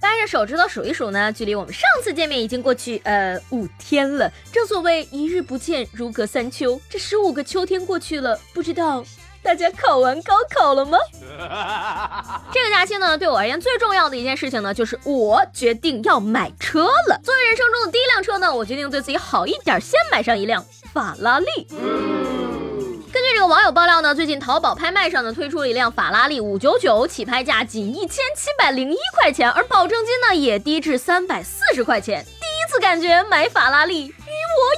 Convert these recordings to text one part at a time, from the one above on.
掰着手指头数一数呢，距离我们上次见面已经过去呃五天了。正所谓一日不见如隔三秋，这十五个秋天过去了，不知道大家考完高考了吗？这个假期呢，对我而言最重要的一件事情呢，就是我决定要买车了。作为人生中的第一辆车呢，我决定对自己好一点，先买上一辆法拉利。根有网友爆料呢，最近淘宝拍卖上呢推出了一辆法拉利五九九，起拍价仅一千七百零一块钱，而保证金呢也低至三百四十块钱。第一次感觉买法拉利。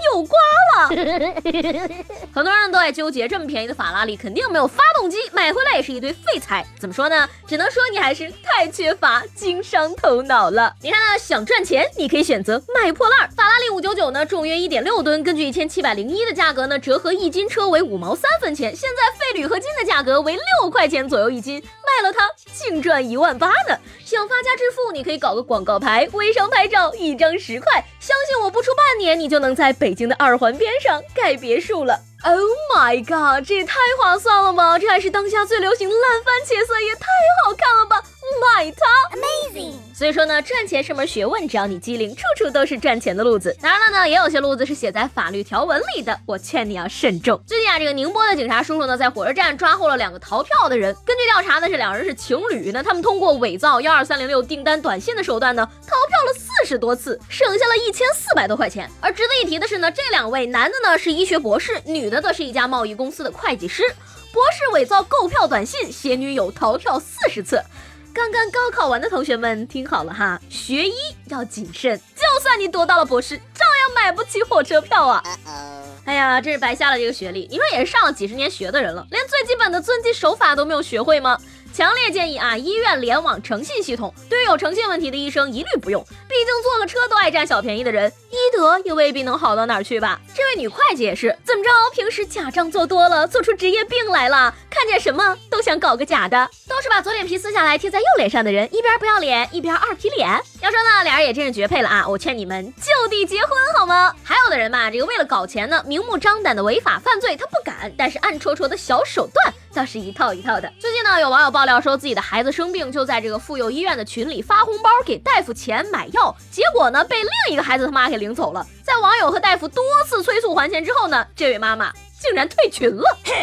我有瓜了，很多人都在纠结，这么便宜的法拉利肯定没有发动机，买回来也是一堆废材。怎么说呢？只能说你还是太缺乏经商头脑了。你看呢？想赚钱，你可以选择卖破烂。法拉利五九九呢，重约一点六吨，根据一千七百零一的价格呢，折合一斤车为五毛三分钱。现在废铝合金的价格为六块钱左右一斤，卖了它净赚一万八呢。想发家致富，你可以搞个广告牌，微商拍照，一张十块。相信我不出半年，你就能在。北京的二环边上盖别墅了，Oh my god，这也太划算了吧！这还是当下最流行的烂番茄色，也太好看了吧！买它，amazing。所以说呢，赚钱是门学问，只要你机灵，处处都是赚钱的路子。当然了呢，也有些路子是写在法律条文里的，我劝你要慎重。最近啊，这个宁波的警察叔叔呢，在火车站抓获了两个逃票的人。根据调查呢，这两人是情侣那，他们通过伪造幺二三零六订单短信的手段呢，逃票了四十多次，省下了一千四百多块钱。而值得一提的是呢，这两位男的呢是医学博士，女的则是一家贸易公司的会计师。博士伪造购票短信，携女友逃票四十次。刚刚高考完的同学们听好了哈，学医要谨慎，就算你读到了博士，照样买不起火车票啊！哎呀，真是白瞎了这个学历。你说也是上了几十年学的人了，连最基本的遵纪守法都没有学会吗？强烈建议啊，医院联网诚信系统，对于有诚信问题的医生一律不用。毕竟坐个车都爱占小便宜的人，医德也未必能好到哪儿去吧。这位女会计也是，怎么着？平时假账做多了，做出职业病来了，看见什么都想搞个假的，都是把左脸皮撕下来贴在右脸上的人，一边不要脸，一边二皮脸。要说呢，俩人也真是绝配了啊！我劝你们就地结婚好吗？还有的人吧，这个为了搞钱呢，明目张胆的违法犯罪他不敢，但是暗戳戳的小手段倒是一套一套的。最近呢，有网友。爆料说自己的孩子生病，就在这个妇幼医院的群里发红包给大夫钱买药，结果呢被另一个孩子他妈给领走了。在网友和大夫多次催促还钱之后呢，这位妈妈竟然退群了。嘿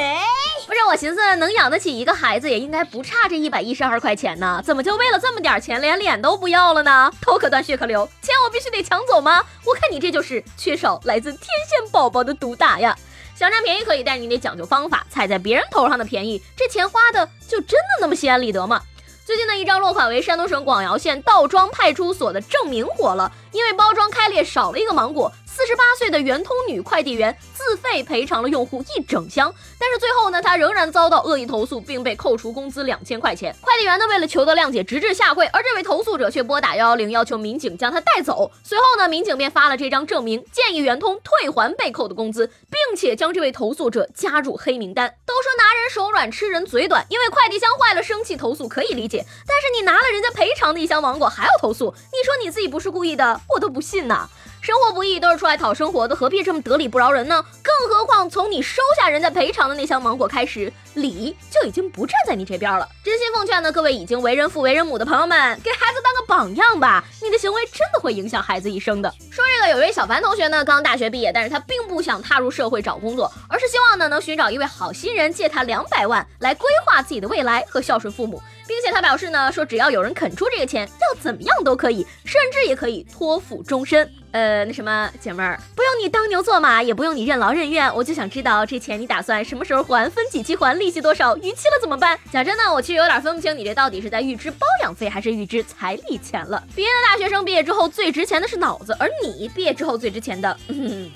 不是我寻思能养得起一个孩子，也应该不差这一百一十二块钱呢，怎么就为了这么点钱连脸都不要了呢？头可断血可流，钱我必须得抢走吗？我看你这就是缺少来自天线宝宝的毒打呀！想占便宜可以，但你得讲究方法。踩在别人头上的便宜，这钱花的就真的那么心安理得吗？最近的一张落款为山东省广饶县道庄派出所的证明火了，因为包装开裂少了一个芒果。四十八岁的圆通女快递员自费赔偿了用户一整箱，但是最后呢，她仍然遭到恶意投诉，并被扣除工资两千块钱。快递员呢，为了求得谅解，直至下跪，而这位投诉者却拨打幺幺零，要求民警将他带走。随后呢，民警便发了这张证明，建议圆通退还被扣的工资，并且将这位投诉者加入黑名单。都说拿人手软，吃人嘴短，因为快递箱坏了生气投诉可以理解，但是你拿了人家赔偿的一箱芒果还要投诉，你说你自己不是故意的，我都不信呐。生活不易，都是出来讨生活的，何必这么得理不饶人呢？更何况从你收下人家赔偿的那箱芒果开始，理就已经不站在你这边了。真心奉劝呢，各位已经为人父为人母的朋友们，给孩子当个榜样吧。你的行为真的会影响孩子一生的。说这个，有一位小凡同学呢，刚大学毕业，但是他并不想踏入社会找工作，而是希望呢能寻找一位好心人借他两百万来规划自己的未来和孝顺父母，并且他表示呢说，只要有人肯出这个钱，要怎么样都可以，甚至也可以托付终身。呃，那什么，姐妹儿，不用你当牛做马，也不用你任劳任怨，我就想知道这钱你打算什么时候还，分几期还，利息多少，逾期了怎么办？讲真的，我其实有点分不清你这到底是在预支包养费，还是预支彩礼钱了。别的大学生毕业之后最值钱的是脑子，而你毕业之后最值钱的，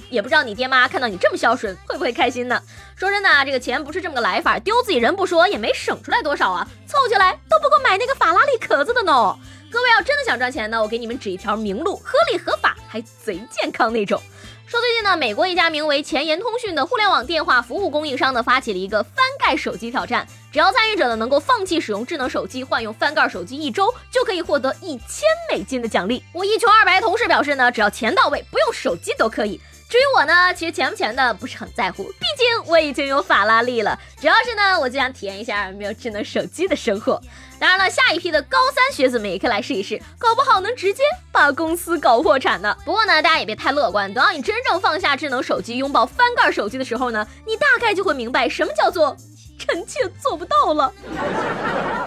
也不知道你爹妈看到你这么孝顺会不会开心呢？说真的，这个钱不是这么个来法，丢自己人不说，也没省出来多少啊，凑起来都不够买那个法拉利壳子的呢。各位要真的想赚钱呢，我给你们指一条明路，合理合法还贼健康那种。说最近呢，美国一家名为前沿通讯的互联网电话服务供应商呢，发起了一个翻盖手机挑战。只要参与者呢能够放弃使用智能手机，换用翻盖手机一周，就可以获得一千美金的奖励。我一穷二白同事表示呢，只要钱到位，不用手机都可以。至于我呢，其实钱不钱的不是很在乎，毕竟我已经有法拉利了。主要是呢，我就想体验一下没有智能手机的生活。当然了，下一批的高三学子们也可以来试一试，搞不好能直接把公司搞破产呢。不过呢，大家也别太乐观，等到你真正放下智能手机，拥抱翻盖手机的时候呢，你大概就会明白什么叫做。臣妾做不到了。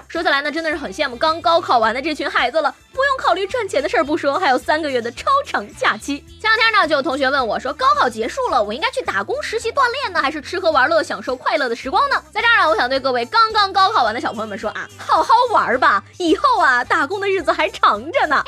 说起来呢，真的是很羡慕刚高考完的这群孩子了，不考虑赚钱的事儿不说，还有三个月的超长假期。前两天呢，就有同学问我说，高考结束了，我应该去打工实习锻炼呢，还是吃喝玩乐享受快乐的时光呢？在这儿呢，我想对各位刚刚高考完的小朋友们说啊，好好玩吧，以后啊，打工的日子还长着呢。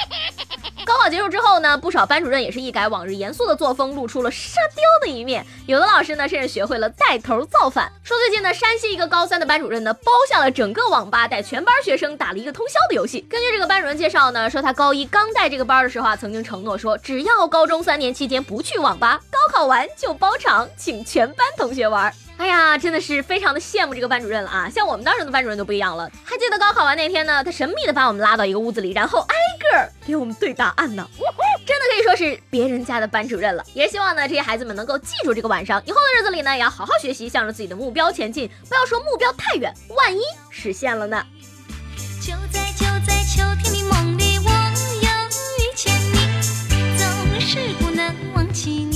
高考结束之后呢，不少班主任也是一改往日严肃的作风，露出了沙雕的一面。有的老师呢，甚至学会了带头造反。说最近呢，山西一个高三的班主任呢，包下了整个网吧，带全班学生打了一个通宵的游戏。根据这个班主任介绍呢，说他高一刚带这个班的时候啊，曾经承诺说，只要高中三年期间不去网吧，高考完就包场，请全班同学玩。哎呀，真的是非常的羡慕这个班主任了啊！像我们当时的班主任都不一样了。还记得高考完那天呢，他神秘的把我们拉到一个屋子里，然后挨给我们对答案呢。真的可以说是别人家的班主任了。也希望呢，这些孩子们能够记住这个晚上，以后的日子里呢，也要好好学习，向着自己的目标前进。不要说目标太远，万一实现了呢？就在就在秋天的梦里，我又遇见你，总是不能忘记你。